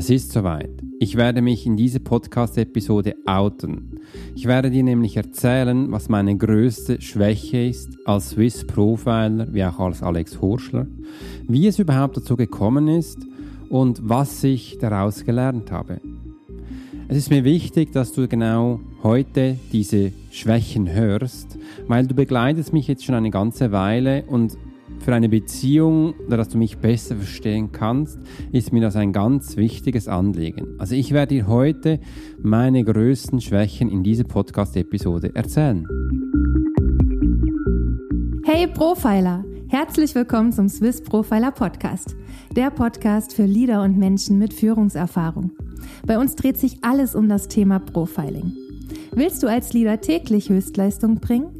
Es ist soweit. Ich werde mich in dieser Podcast-Episode outen. Ich werde dir nämlich erzählen, was meine größte Schwäche ist als Swiss Profiler, wie auch als Alex Horschler, wie es überhaupt dazu gekommen ist und was ich daraus gelernt habe. Es ist mir wichtig, dass du genau heute diese Schwächen hörst, weil du begleitest mich jetzt schon eine ganze Weile und für eine Beziehung, dass du mich besser verstehen kannst, ist mir das ein ganz wichtiges Anliegen. Also ich werde dir heute meine größten Schwächen in dieser Podcast-Episode erzählen. Hey Profiler! Herzlich willkommen zum Swiss Profiler Podcast, der Podcast für Leader und Menschen mit Führungserfahrung. Bei uns dreht sich alles um das Thema Profiling. Willst du als Leader täglich Höchstleistung bringen?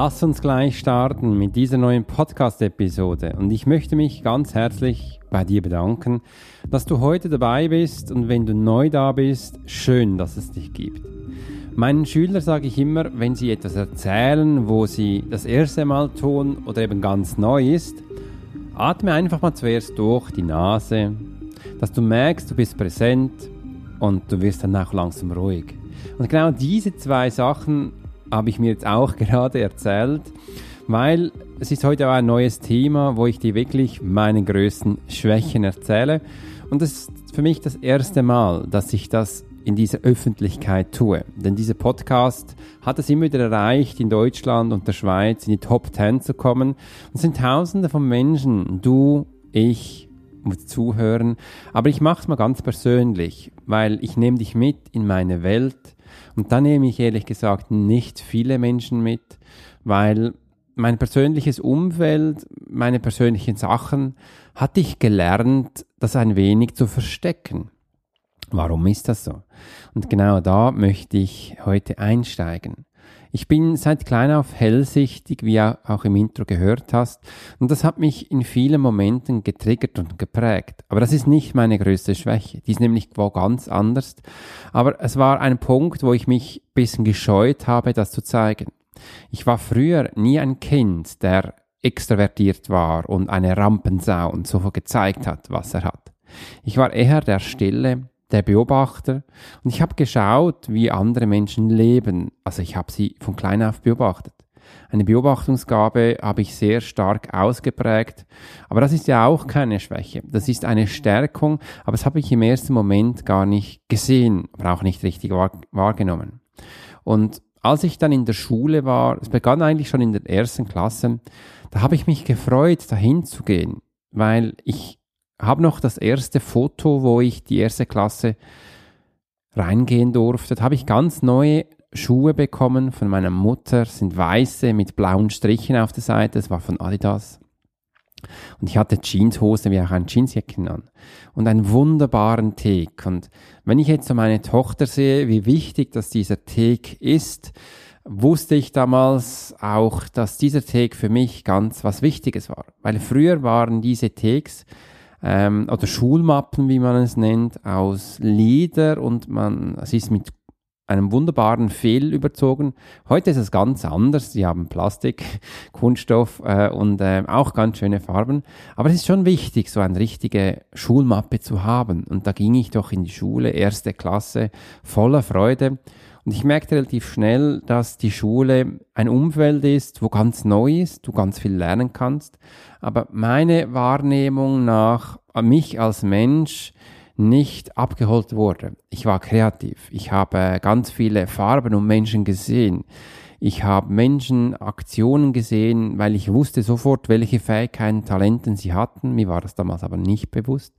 Lass uns gleich starten mit dieser neuen Podcast-Episode und ich möchte mich ganz herzlich bei dir bedanken, dass du heute dabei bist und wenn du neu da bist, schön, dass es dich gibt. Meinen Schülern sage ich immer, wenn sie etwas erzählen, wo sie das erste Mal tun oder eben ganz neu ist, atme einfach mal zuerst durch die Nase, dass du merkst, du bist präsent und du wirst dann auch langsam ruhig. Und genau diese zwei Sachen habe ich mir jetzt auch gerade erzählt, weil es ist heute auch ein neues Thema, wo ich dir wirklich meine größten Schwächen erzähle. Und das ist für mich das erste Mal, dass ich das in dieser Öffentlichkeit tue. Denn dieser Podcast hat es immer wieder erreicht, in Deutschland und der Schweiz in die Top 10 zu kommen. Und es sind tausende von Menschen, du, ich, zuhören. Aber ich mache es mal ganz persönlich, weil ich nehme dich mit in meine Welt. Und da nehme ich ehrlich gesagt nicht viele Menschen mit, weil mein persönliches Umfeld, meine persönlichen Sachen, hatte ich gelernt, das ein wenig zu verstecken. Warum ist das so? Und genau da möchte ich heute einsteigen. Ich bin seit klein auf hellsichtig, wie auch im Intro gehört hast, und das hat mich in vielen Momenten getriggert und geprägt. Aber das ist nicht meine größte Schwäche. Die ist nämlich wo ganz anders. Aber es war ein Punkt, wo ich mich ein bisschen gescheut habe, das zu zeigen. Ich war früher nie ein Kind, der extrovertiert war und eine Rampensau und so gezeigt hat, was er hat. Ich war eher der Stille, der Beobachter und ich habe geschaut, wie andere Menschen leben. Also ich habe sie von klein auf beobachtet. Eine Beobachtungsgabe habe ich sehr stark ausgeprägt, aber das ist ja auch keine Schwäche. Das ist eine Stärkung, aber das habe ich im ersten Moment gar nicht gesehen, aber auch nicht richtig wahrgenommen. Und als ich dann in der Schule war, es begann eigentlich schon in der ersten Klasse, da habe ich mich gefreut, dahin zu gehen, weil ich habe noch das erste Foto, wo ich die erste Klasse reingehen durfte. Da habe ich ganz neue Schuhe bekommen von meiner Mutter, sind weiße mit blauen Strichen auf der Seite, das war von Adidas. Und ich hatte Jeanshose wie auch ein Jeansjäckchen an. Und einen wunderbaren Take. Und wenn ich jetzt so meine Tochter sehe, wie wichtig dass dieser Take ist, wusste ich damals auch, dass dieser Take für mich ganz was Wichtiges war. Weil früher waren diese Takes ähm, oder Schulmappen, wie man es nennt, aus Leder und man, es ist mit einem wunderbaren Fehl überzogen. Heute ist es ganz anders. Sie haben Plastik, Kunststoff äh, und äh, auch ganz schöne Farben. Aber es ist schon wichtig, so eine richtige Schulmappe zu haben. Und da ging ich doch in die Schule, erste Klasse, voller Freude. Und ich merkte relativ schnell, dass die Schule ein Umfeld ist, wo ganz neu ist, du ganz viel lernen kannst. Aber meine Wahrnehmung nach mich als Mensch nicht abgeholt wurde. Ich war kreativ. Ich habe ganz viele Farben und Menschen gesehen. Ich habe Menschen, Aktionen gesehen, weil ich wusste sofort, welche Fähigkeiten, Talenten sie hatten. Mir war das damals aber nicht bewusst.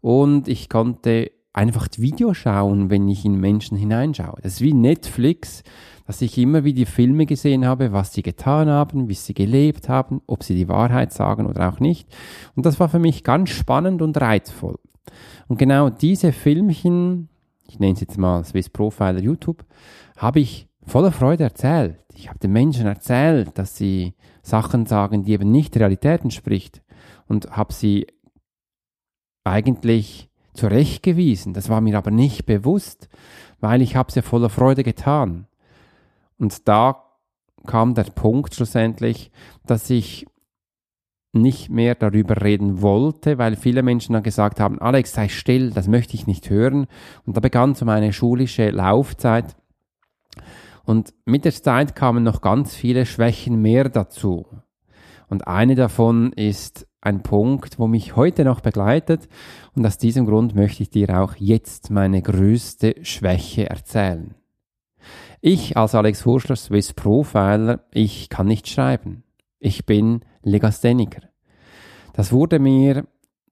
Und ich konnte einfach Video schauen, wenn ich in Menschen hineinschaue. Das ist wie Netflix, dass ich immer wieder Filme gesehen habe, was sie getan haben, wie sie gelebt haben, ob sie die Wahrheit sagen oder auch nicht. Und das war für mich ganz spannend und reizvoll. Und genau diese Filmchen, ich nenne es jetzt mal Swiss Profiler YouTube, habe ich voller Freude erzählt. Ich habe den Menschen erzählt, dass sie Sachen sagen, die eben nicht der Realität entspricht und habe sie eigentlich zurechtgewiesen. Das war mir aber nicht bewusst, weil ich habe es ja voller Freude getan. Und da kam der Punkt schlussendlich, dass ich nicht mehr darüber reden wollte, weil viele Menschen dann gesagt haben, Alex, sei still, das möchte ich nicht hören. Und da begann so meine schulische Laufzeit. Und mit der Zeit kamen noch ganz viele Schwächen mehr dazu. Und eine davon ist ein Punkt, wo mich heute noch begleitet. Und aus diesem Grund möchte ich dir auch jetzt meine größte Schwäche erzählen. Ich als Alex Hurschler, Swiss Profiler, ich kann nicht schreiben. Ich bin Legastheniker. Das wurde mir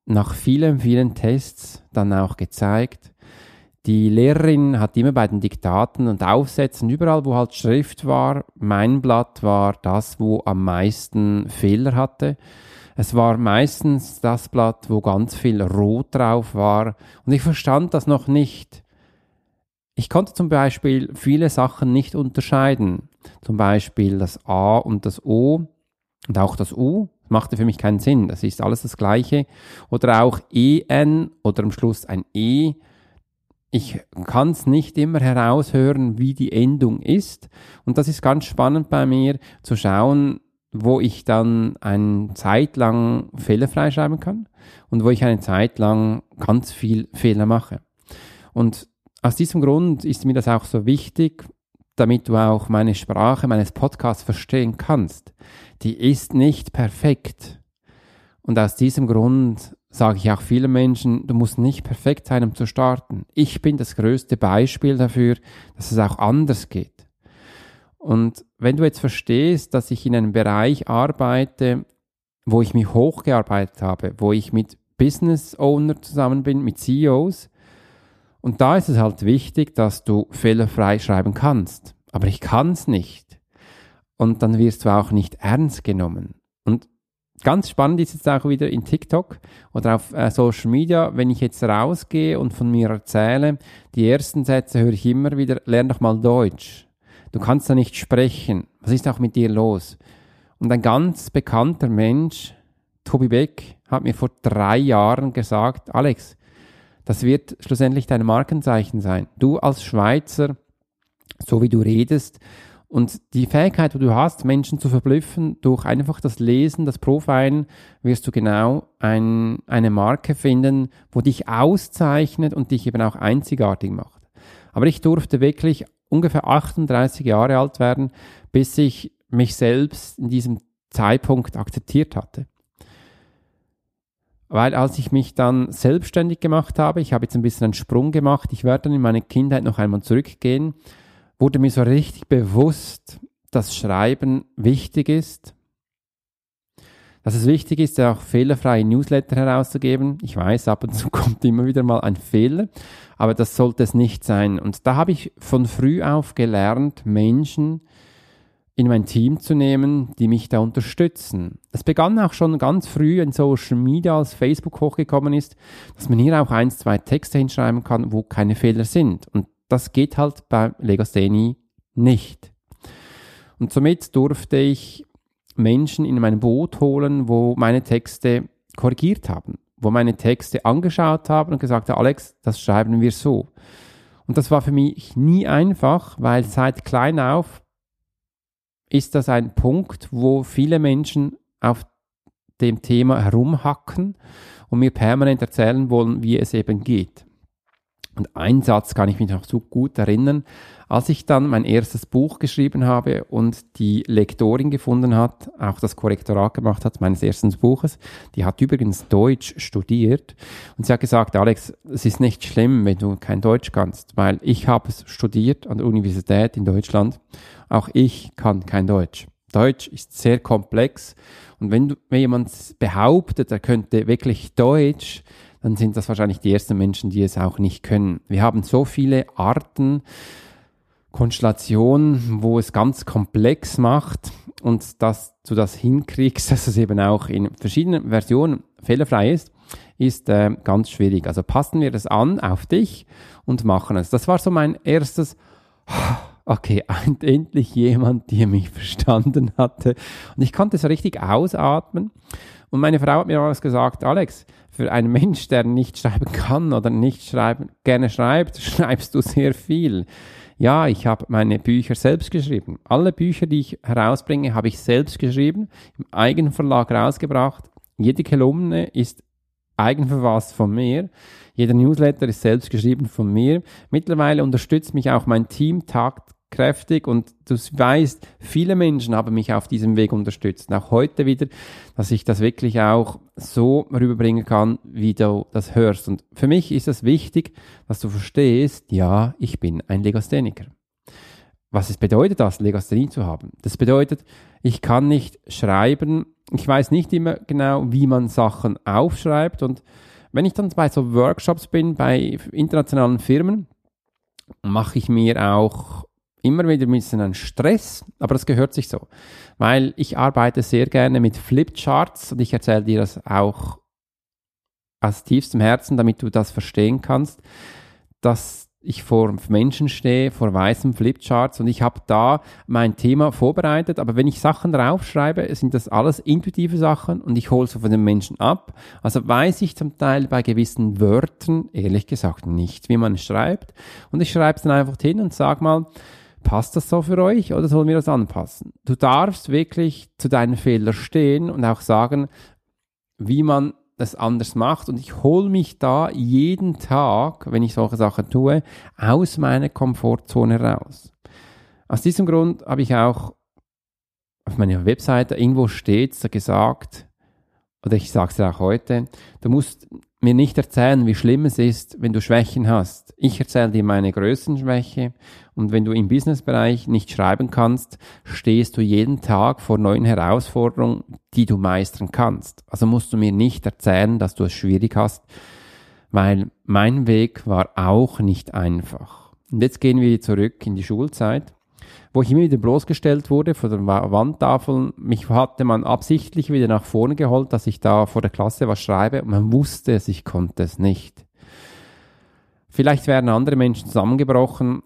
nach vielen, vielen Tests dann auch gezeigt. Die Lehrerin hat immer bei den Diktaten und Aufsätzen, überall wo halt Schrift war, mein Blatt war das, wo am meisten Fehler hatte. Es war meistens das Blatt, wo ganz viel Rot drauf war. Und ich verstand das noch nicht. Ich konnte zum Beispiel viele Sachen nicht unterscheiden. Zum Beispiel das A und das O und auch das U. Das machte für mich keinen Sinn. Das ist alles das Gleiche. Oder auch EN oder am Schluss ein E. Ich kann es nicht immer heraushören, wie die Endung ist. Und das ist ganz spannend bei mir zu schauen, wo ich dann eine Zeit lang fehlerfrei schreiben kann und wo ich eine Zeit lang ganz viel Fehler mache. Und aus diesem Grund ist mir das auch so wichtig, damit du auch meine Sprache meines Podcasts verstehen kannst. Die ist nicht perfekt. Und aus diesem Grund sage ich auch vielen Menschen, du musst nicht perfekt sein, um zu starten. Ich bin das größte Beispiel dafür, dass es auch anders geht. Und wenn du jetzt verstehst, dass ich in einem Bereich arbeite, wo ich mich hochgearbeitet habe, wo ich mit Business Owner zusammen bin, mit CEOs, und da ist es halt wichtig, dass du fehlerfrei schreiben kannst. Aber ich kann es nicht. Und dann wirst du auch nicht ernst genommen. Und ganz spannend ist jetzt auch wieder in TikTok oder auf äh, Social Media, wenn ich jetzt rausgehe und von mir erzähle, die ersten Sätze höre ich immer wieder, lern doch mal Deutsch. Du kannst da nicht sprechen. Was ist auch mit dir los? Und ein ganz bekannter Mensch, Tobi Beck, hat mir vor drei Jahren gesagt, Alex, das wird schlussendlich dein Markenzeichen sein. Du als Schweizer, so wie du redest und die Fähigkeit, die du hast, Menschen zu verblüffen, durch einfach das Lesen, das Profilen, wirst du genau ein, eine Marke finden, wo dich auszeichnet und dich eben auch einzigartig macht. Aber ich durfte wirklich ungefähr 38 Jahre alt werden, bis ich mich selbst in diesem Zeitpunkt akzeptiert hatte. Weil als ich mich dann selbstständig gemacht habe, ich habe jetzt ein bisschen einen Sprung gemacht, ich werde dann in meine Kindheit noch einmal zurückgehen, wurde mir so richtig bewusst, dass Schreiben wichtig ist, dass es wichtig ist, auch fehlerfreie Newsletter herauszugeben. Ich weiß, ab und zu kommt immer wieder mal ein Fehler, aber das sollte es nicht sein. Und da habe ich von früh auf gelernt, Menschen in mein Team zu nehmen, die mich da unterstützen. Es begann auch schon ganz früh in Social Media, als Facebook hochgekommen ist, dass man hier auch ein, zwei Texte hinschreiben kann, wo keine Fehler sind. Und das geht halt bei Legasthenie nicht. Und somit durfte ich Menschen in mein Boot holen, wo meine Texte korrigiert haben, wo meine Texte angeschaut haben und gesagt haben, Alex, das schreiben wir so. Und das war für mich nie einfach, weil seit klein auf ist das ein Punkt, wo viele Menschen auf dem Thema herumhacken und mir permanent erzählen wollen, wie es eben geht. Und ein Satz kann ich mich noch so gut erinnern, als ich dann mein erstes Buch geschrieben habe und die Lektorin gefunden hat, auch das Korrektorat gemacht hat meines ersten Buches, die hat übrigens Deutsch studiert. Und sie hat gesagt, Alex, es ist nicht schlimm, wenn du kein Deutsch kannst, weil ich habe es studiert an der Universität in Deutschland, auch ich kann kein Deutsch. Deutsch ist sehr komplex. Und wenn, du, wenn jemand behauptet, er könnte wirklich Deutsch, dann sind das wahrscheinlich die ersten Menschen, die es auch nicht können. Wir haben so viele Arten, Konstellation, wo es ganz komplex macht und dass du das hinkriegst, dass es eben auch in verschiedenen Versionen fehlerfrei ist, ist äh, ganz schwierig. Also passen wir das an auf dich und machen es. Das war so mein erstes, okay, endlich jemand, der mich verstanden hatte. Und ich konnte so richtig ausatmen. Und meine Frau hat mir damals gesagt, Alex, für einen Mensch, der nicht schreiben kann oder nicht schreiben, gerne schreibt, schreibst du sehr viel. Ja, ich habe meine Bücher selbst geschrieben. Alle Bücher, die ich herausbringe, habe ich selbst geschrieben, im eigenen Verlag rausgebracht. Jede Kolumne ist eigenverfasst von mir. Jeder Newsletter ist selbst geschrieben von mir. Mittlerweile unterstützt mich auch mein Team Tag kräftig und du weißt, viele Menschen haben mich auf diesem Weg unterstützt. Und auch heute wieder, dass ich das wirklich auch so rüberbringen kann, wie du das hörst. Und für mich ist es wichtig, dass du verstehst, ja, ich bin ein Legastheniker. Was es bedeutet das, Legasthenie zu haben? Das bedeutet, ich kann nicht schreiben, ich weiß nicht immer genau, wie man Sachen aufschreibt und wenn ich dann bei so Workshops bin, bei internationalen Firmen, mache ich mir auch immer wieder ein bisschen ein Stress, aber das gehört sich so. Weil ich arbeite sehr gerne mit Flipcharts und ich erzähle dir das auch aus tiefstem Herzen, damit du das verstehen kannst, dass ich vor Menschen stehe, vor weißen Flipcharts und ich habe da mein Thema vorbereitet, aber wenn ich Sachen draufschreibe, sind das alles intuitive Sachen und ich hole so von den Menschen ab. Also weiß ich zum Teil bei gewissen Wörtern, ehrlich gesagt, nicht, wie man schreibt und ich schreibe es dann einfach hin und sage mal, Passt das so für euch oder sollen wir das anpassen? Du darfst wirklich zu deinen Fehlern stehen und auch sagen, wie man das anders macht. Und ich hole mich da jeden Tag, wenn ich solche Sachen tue, aus meiner Komfortzone raus. Aus diesem Grund habe ich auch auf meiner Webseite irgendwo stets gesagt, oder ich sage es auch heute, du musst mir nicht erzählen, wie schlimm es ist, wenn du Schwächen hast. Ich erzähle dir meine größten Schwäche und wenn du im Businessbereich nicht schreiben kannst, stehst du jeden Tag vor neuen Herausforderungen, die du meistern kannst. Also musst du mir nicht erzählen, dass du es schwierig hast, weil mein Weg war auch nicht einfach. Und jetzt gehen wir zurück in die Schulzeit wo ich immer wieder bloßgestellt wurde vor den Wandtafeln. Mich hatte man absichtlich wieder nach vorne geholt, dass ich da vor der Klasse was schreibe und man wusste es, ich konnte es nicht. Vielleicht wären andere Menschen zusammengebrochen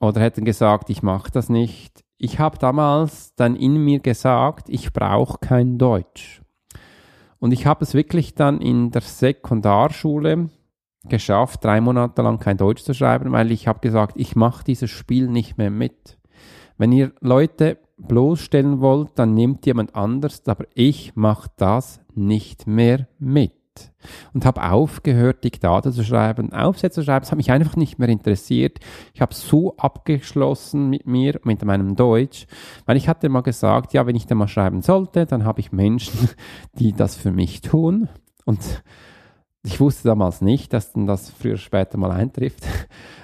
oder hätten gesagt, ich mache das nicht. Ich habe damals dann in mir gesagt, ich brauche kein Deutsch. Und ich habe es wirklich dann in der Sekundarschule geschafft, drei Monate lang kein Deutsch zu schreiben, weil ich habe gesagt, ich mache dieses Spiel nicht mehr mit. Wenn ihr Leute bloßstellen wollt, dann nehmt jemand anders, aber ich mache das nicht mehr mit. Und habe aufgehört, Diktate zu schreiben, Aufsätze zu schreiben. Das hat mich einfach nicht mehr interessiert. Ich habe so abgeschlossen mit mir, mit meinem Deutsch, weil ich hatte mal gesagt, ja, wenn ich da mal schreiben sollte, dann habe ich Menschen, die das für mich tun. Und ich wusste damals nicht, dass dann das früher später mal eintrifft.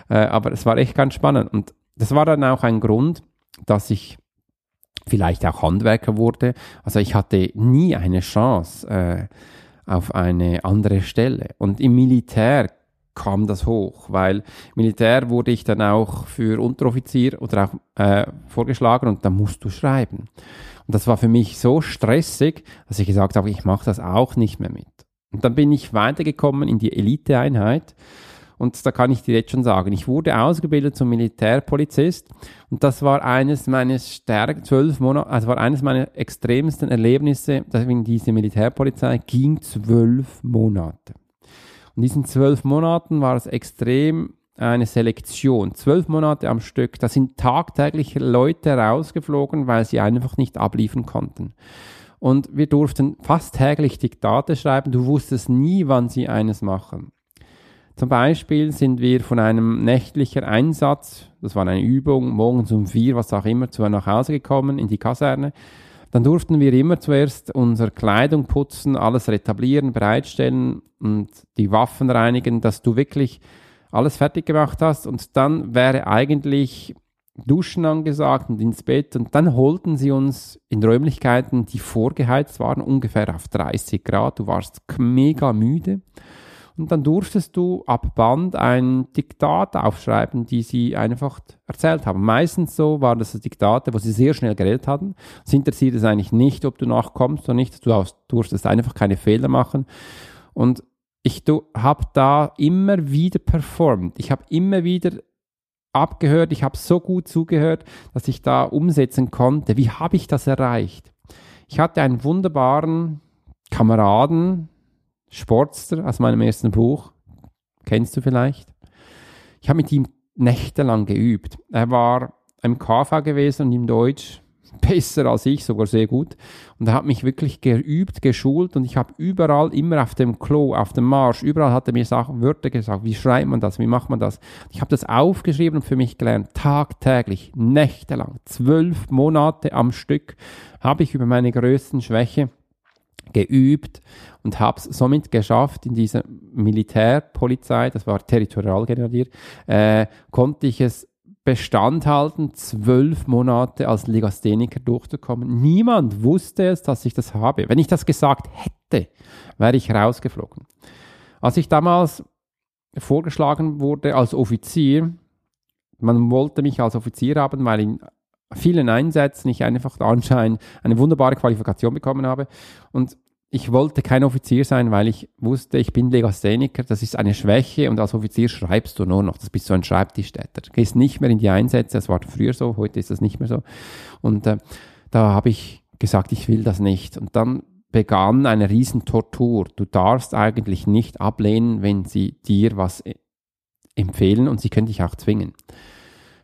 Äh, aber es war echt ganz spannend. Und das war dann auch ein Grund, dass ich vielleicht auch Handwerker wurde. Also ich hatte nie eine Chance äh, auf eine andere Stelle. Und im Militär kam das hoch, weil Militär wurde ich dann auch für Unteroffizier oder auch äh, vorgeschlagen und da musst du schreiben. Und das war für mich so stressig, dass ich gesagt habe, ich mache das auch nicht mehr mit. Und dann bin ich weitergekommen in die Eliteeinheit und da kann ich dir jetzt schon sagen, ich wurde ausgebildet zum Militärpolizist und das war eines meines stärk zwölf Monate, also war eines meiner extremsten Erlebnisse, dass in diese Militärpolizei ging zwölf Monate. Und diesen zwölf Monaten war es extrem eine Selektion. Zwölf Monate am Stück. Da sind tagtäglich Leute rausgeflogen, weil sie einfach nicht abliefern konnten. Und wir durften fast täglich Diktate schreiben. Du wusstest nie, wann sie eines machen. Zum Beispiel sind wir von einem nächtlichen Einsatz, das war eine Übung, morgens um vier, was auch immer, zu nach Hause gekommen in die Kaserne. Dann durften wir immer zuerst unsere Kleidung putzen, alles retablieren, bereitstellen und die Waffen reinigen, dass du wirklich alles fertig gemacht hast. Und dann wäre eigentlich Duschen angesagt und ins Bett. Und dann holten sie uns in Räumlichkeiten, die vorgeheizt waren, ungefähr auf 30 Grad. Du warst mega müde. Und dann durftest du ab Band ein Diktat aufschreiben, die sie einfach erzählt haben. Meistens so waren das Diktate, wo sie sehr schnell geredet hatten. Es interessiert es eigentlich nicht, ob du nachkommst oder nicht. Du durftest einfach keine Fehler machen. Und ich habe da immer wieder performt. Ich habe immer wieder abgehört. Ich habe so gut zugehört, dass ich da umsetzen konnte. Wie habe ich das erreicht? Ich hatte einen wunderbaren Kameraden, Sportster aus meinem ersten Buch. Kennst du vielleicht? Ich habe mit ihm nächtelang geübt. Er war im KV gewesen und im Deutsch besser als ich, sogar sehr gut. Und er hat mich wirklich geübt, geschult und ich habe überall, immer auf dem Klo, auf dem Marsch, überall hat er mir Sachen, Wörter gesagt, wie schreibt man das, wie macht man das. Ich habe das aufgeschrieben und für mich gelernt, tagtäglich, nächtelang, zwölf Monate am Stück habe ich über meine größten Schwäche geübt und habe es somit geschafft, in dieser Militärpolizei, das war Territorialgrenadier, äh, konnte ich es Bestand halten, zwölf Monate als Legastheniker durchzukommen. Niemand wusste es, dass ich das habe. Wenn ich das gesagt hätte, wäre ich rausgeflogen. Als ich damals vorgeschlagen wurde als Offizier, man wollte mich als Offizier haben, weil in vielen Einsätzen ich einfach anscheinend eine wunderbare Qualifikation bekommen habe. Und ich wollte kein Offizier sein, weil ich wusste, ich bin Legastheniker, das ist eine Schwäche und als Offizier schreibst du nur noch, das bist so ein Schreibtischstätter. Du gehst nicht mehr in die Einsätze, das war früher so, heute ist das nicht mehr so. Und äh, da habe ich gesagt, ich will das nicht. Und dann begann eine Riesentortur. Du darfst eigentlich nicht ablehnen, wenn sie dir was äh, empfehlen und sie können dich auch zwingen.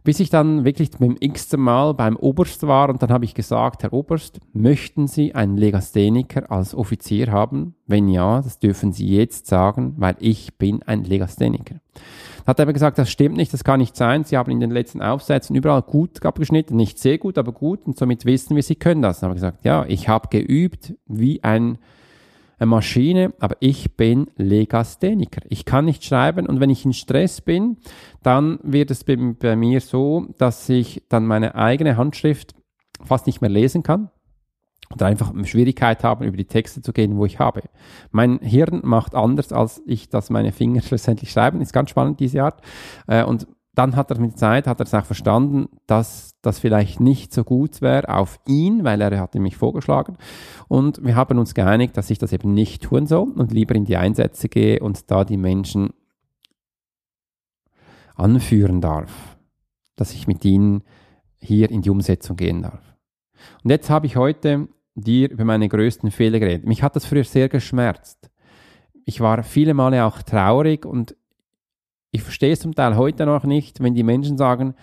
Bis ich dann wirklich beim x Mal beim Oberst war und dann habe ich gesagt, Herr Oberst, möchten Sie einen Legastheniker als Offizier haben? Wenn ja, das dürfen Sie jetzt sagen, weil ich bin ein Legastheniker. Hat er aber gesagt, das stimmt nicht, das kann nicht sein. Sie haben in den letzten Aufsätzen überall gut abgeschnitten, nicht sehr gut, aber gut und somit wissen wir, Sie können das. Dann habe ich gesagt, ja, ich habe geübt wie ein eine Maschine, aber ich bin Legastheniker. Ich kann nicht schreiben und wenn ich in Stress bin, dann wird es bei, bei mir so, dass ich dann meine eigene Handschrift fast nicht mehr lesen kann oder einfach Schwierigkeit haben, über die Texte zu gehen, wo ich habe. Mein Hirn macht anders, als ich das meine Finger schlussendlich schreiben. Ist ganz spannend, diese Art. Äh, und dann hat er mit Zeit, hat er es auch verstanden, dass das vielleicht nicht so gut wäre auf ihn, weil er hatte mich vorgeschlagen. Und wir haben uns geeinigt, dass ich das eben nicht tun soll und lieber in die Einsätze gehe und da die Menschen anführen darf, dass ich mit ihnen hier in die Umsetzung gehen darf. Und jetzt habe ich heute dir über meine größten Fehler geredet. Mich hat das früher sehr geschmerzt. Ich war viele Male auch traurig und ich verstehe es zum Teil heute noch nicht, wenn die Menschen sagen,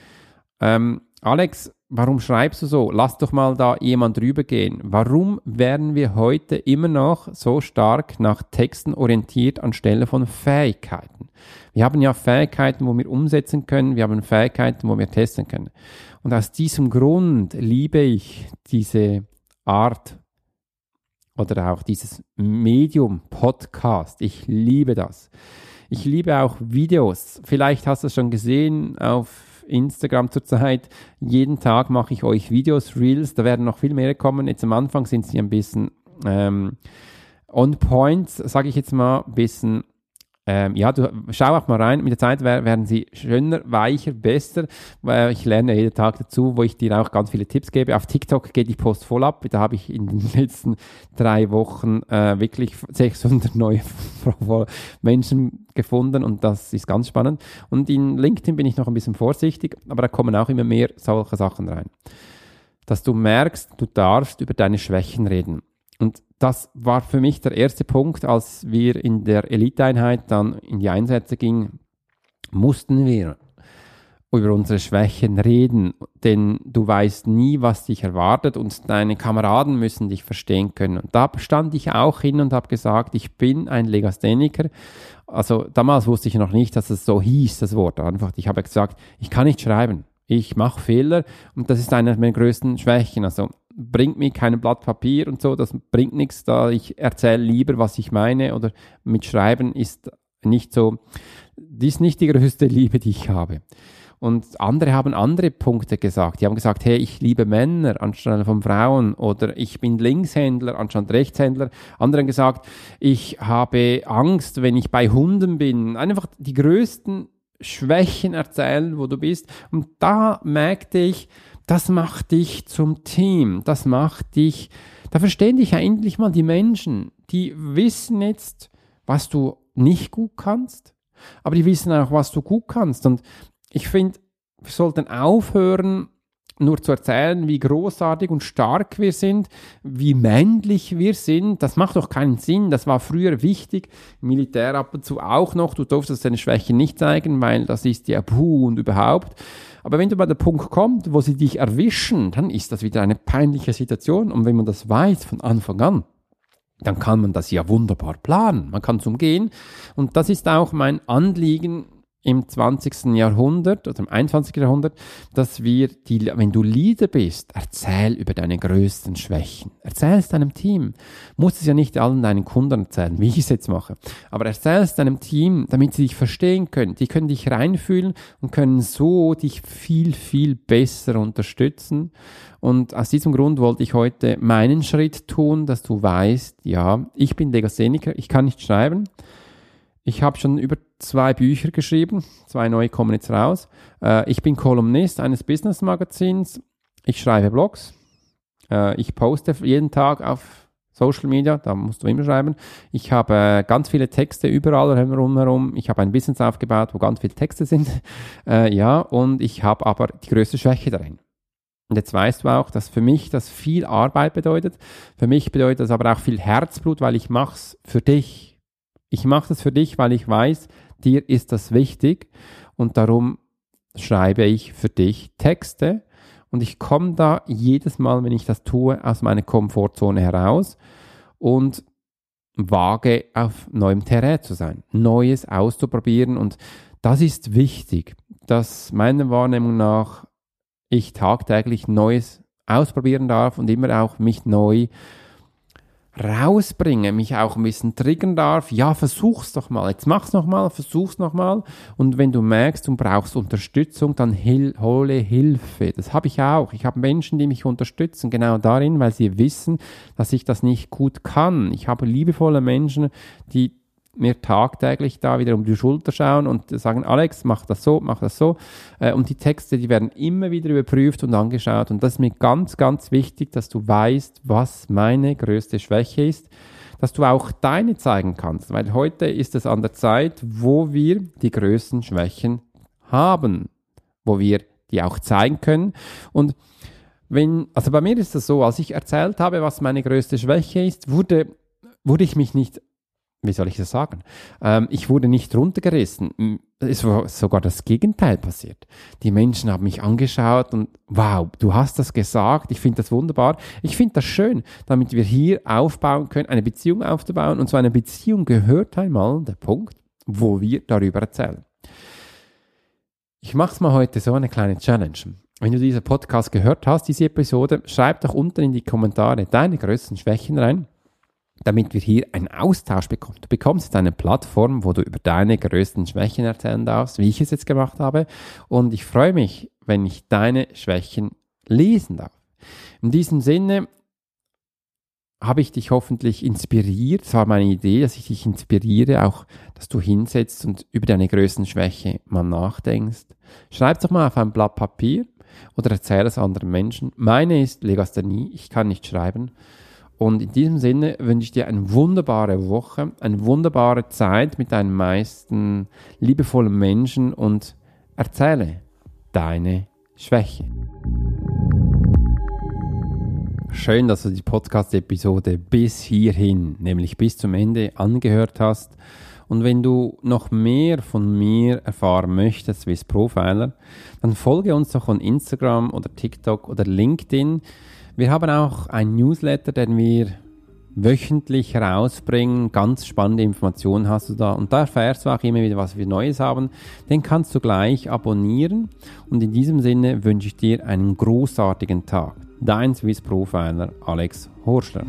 ähm, Alex, warum schreibst du so? Lass doch mal da jemand drüber gehen. Warum werden wir heute immer noch so stark nach Texten orientiert anstelle von Fähigkeiten? Wir haben ja Fähigkeiten, wo wir umsetzen können, wir haben Fähigkeiten, wo wir testen können. Und aus diesem Grund liebe ich diese Art oder auch dieses Medium Podcast. Ich liebe das. Ich liebe auch Videos. Vielleicht hast du es schon gesehen auf Instagram zurzeit. Jeden Tag mache ich euch Videos, Reels. Da werden noch viel mehr kommen. Jetzt am Anfang sind sie ein bisschen ähm, on point, sage ich jetzt mal, ein bisschen ähm, ja, du schau auch mal rein. Mit der Zeit werden sie schöner, weicher, besser. Weil ich lerne jeden Tag dazu, wo ich dir auch ganz viele Tipps gebe. Auf TikTok geht die Post voll ab. Da habe ich in den letzten drei Wochen äh, wirklich 600 neue Menschen gefunden und das ist ganz spannend. Und in LinkedIn bin ich noch ein bisschen vorsichtig, aber da kommen auch immer mehr solche Sachen rein. Dass du merkst, du darfst über deine Schwächen reden. Und das war für mich der erste Punkt, als wir in der Eliteeinheit dann in die Einsätze gingen, mussten wir über unsere Schwächen reden, denn du weißt nie, was dich erwartet und deine Kameraden müssen dich verstehen können. Und da stand ich auch hin und habe gesagt, ich bin ein Legastheniker. Also damals wusste ich noch nicht, dass es so hieß, das Wort einfach. Ich habe gesagt, ich kann nicht schreiben. Ich mache Fehler und das ist eine meiner größten Schwächen. Also bringt mir kein Blatt Papier und so, das bringt nichts, da ich erzähle lieber, was ich meine oder mit Schreiben ist nicht so, die ist nicht die größte Liebe, die ich habe. Und andere haben andere Punkte gesagt. Die haben gesagt, hey, ich liebe Männer anstelle von Frauen oder ich bin Linkshändler anstatt Rechtshändler. Andere haben gesagt, ich habe Angst, wenn ich bei Hunden bin. Einfach die größten Schwächen erzählen, wo du bist. Und da merkte ich, das macht dich zum Team. Das macht dich, da verstehen dich ja endlich mal die Menschen. Die wissen jetzt, was du nicht gut kannst, aber die wissen auch, was du gut kannst. Und ich finde, wir sollten aufhören, nur zu erzählen, wie großartig und stark wir sind, wie männlich wir sind, das macht doch keinen Sinn. Das war früher wichtig, Militär ab und zu auch noch. Du durftest deine Schwächen nicht zeigen, weil das ist ja puh und überhaupt. Aber wenn du bei der Punkt kommt, wo sie dich erwischen, dann ist das wieder eine peinliche Situation. Und wenn man das weiß von Anfang an, dann kann man das ja wunderbar planen. Man kann es umgehen. Und das ist auch mein Anliegen im 20. Jahrhundert oder im 21. Jahrhundert, dass wir die, wenn du Leader bist, erzähl über deine größten Schwächen. Erzähl es deinem Team. Muss es ja nicht allen deinen Kunden erzählen, wie ich es jetzt mache. Aber erzähl es deinem Team, damit sie dich verstehen können. Die können dich reinfühlen und können so dich viel, viel besser unterstützen. Und aus diesem Grund wollte ich heute meinen Schritt tun, dass du weißt, ja, ich bin Legastheniker, ich kann nicht schreiben. Ich habe schon über zwei Bücher geschrieben, zwei neue kommen jetzt raus. Äh, ich bin Kolumnist eines Business-Magazins. Ich schreibe Blogs. Äh, ich poste jeden Tag auf Social Media, da musst du immer schreiben. Ich habe äh, ganz viele Texte überall herum. Ich habe ein Business aufgebaut, wo ganz viele Texte sind. Äh, ja, und ich habe aber die größte Schwäche darin. Und jetzt weißt du auch, dass für mich das viel Arbeit bedeutet. Für mich bedeutet das aber auch viel Herzblut, weil ich mache es für dich ich mache das für dich, weil ich weiß, dir ist das wichtig und darum schreibe ich für dich Texte und ich komme da jedes Mal, wenn ich das tue, aus meiner Komfortzone heraus und wage auf neuem Terrain zu sein, Neues auszuprobieren und das ist wichtig, dass meiner Wahrnehmung nach ich tagtäglich Neues ausprobieren darf und immer auch mich neu rausbringe, mich auch ein bisschen triggern darf, ja, versuch's doch mal, jetzt mach's noch mal, versuch's noch mal und wenn du merkst, du brauchst Unterstützung, dann hil hole Hilfe. Das habe ich auch. Ich habe Menschen, die mich unterstützen, genau darin, weil sie wissen, dass ich das nicht gut kann. Ich habe liebevolle Menschen, die mir tagtäglich da wieder um die Schulter schauen und sagen, Alex, mach das so, mach das so. Äh, und die Texte, die werden immer wieder überprüft und angeschaut. Und das ist mir ganz, ganz wichtig, dass du weißt, was meine größte Schwäche ist, dass du auch deine zeigen kannst. Weil heute ist es an der Zeit, wo wir die größten Schwächen haben, wo wir die auch zeigen können. Und wenn, also bei mir ist es so, als ich erzählt habe, was meine größte Schwäche ist, wurde, wurde ich mich nicht wie soll ich das sagen? Ähm, ich wurde nicht runtergerissen. Es war sogar das Gegenteil passiert. Die Menschen haben mich angeschaut und wow, du hast das gesagt. Ich finde das wunderbar. Ich finde das schön, damit wir hier aufbauen können, eine Beziehung aufzubauen. Und so eine Beziehung gehört einmal der Punkt, wo wir darüber erzählen. Ich mache es mal heute so eine kleine Challenge. Wenn du diesen Podcast gehört hast, diese Episode, schreib doch unten in die Kommentare deine größten Schwächen rein damit wir hier einen Austausch bekommen. Du bekommst jetzt eine Plattform, wo du über deine größten Schwächen erzählen darfst, wie ich es jetzt gemacht habe. Und ich freue mich, wenn ich deine Schwächen lesen darf. In diesem Sinne habe ich dich hoffentlich inspiriert. Das war meine Idee, dass ich dich inspiriere, auch, dass du hinsetzt und über deine größten Schwäche mal nachdenkst. Schreib doch mal auf ein Blatt Papier oder erzähle es anderen Menschen. Meine ist Legasthenie, ich kann nicht schreiben. Und in diesem Sinne wünsche ich dir eine wunderbare Woche, eine wunderbare Zeit mit deinen meisten liebevollen Menschen und erzähle deine Schwäche. Schön, dass du die Podcast-Episode bis hierhin, nämlich bis zum Ende, angehört hast. Und wenn du noch mehr von mir erfahren möchtest, Swiss Profiler, dann folge uns doch on Instagram oder TikTok oder LinkedIn. Wir haben auch ein Newsletter, den wir wöchentlich herausbringen. Ganz spannende Informationen hast du da. Und da erfährst du auch immer wieder, was wir Neues haben. Den kannst du gleich abonnieren. Und in diesem Sinne wünsche ich dir einen großartigen Tag. Dein Swiss Profiler Alex Horschler.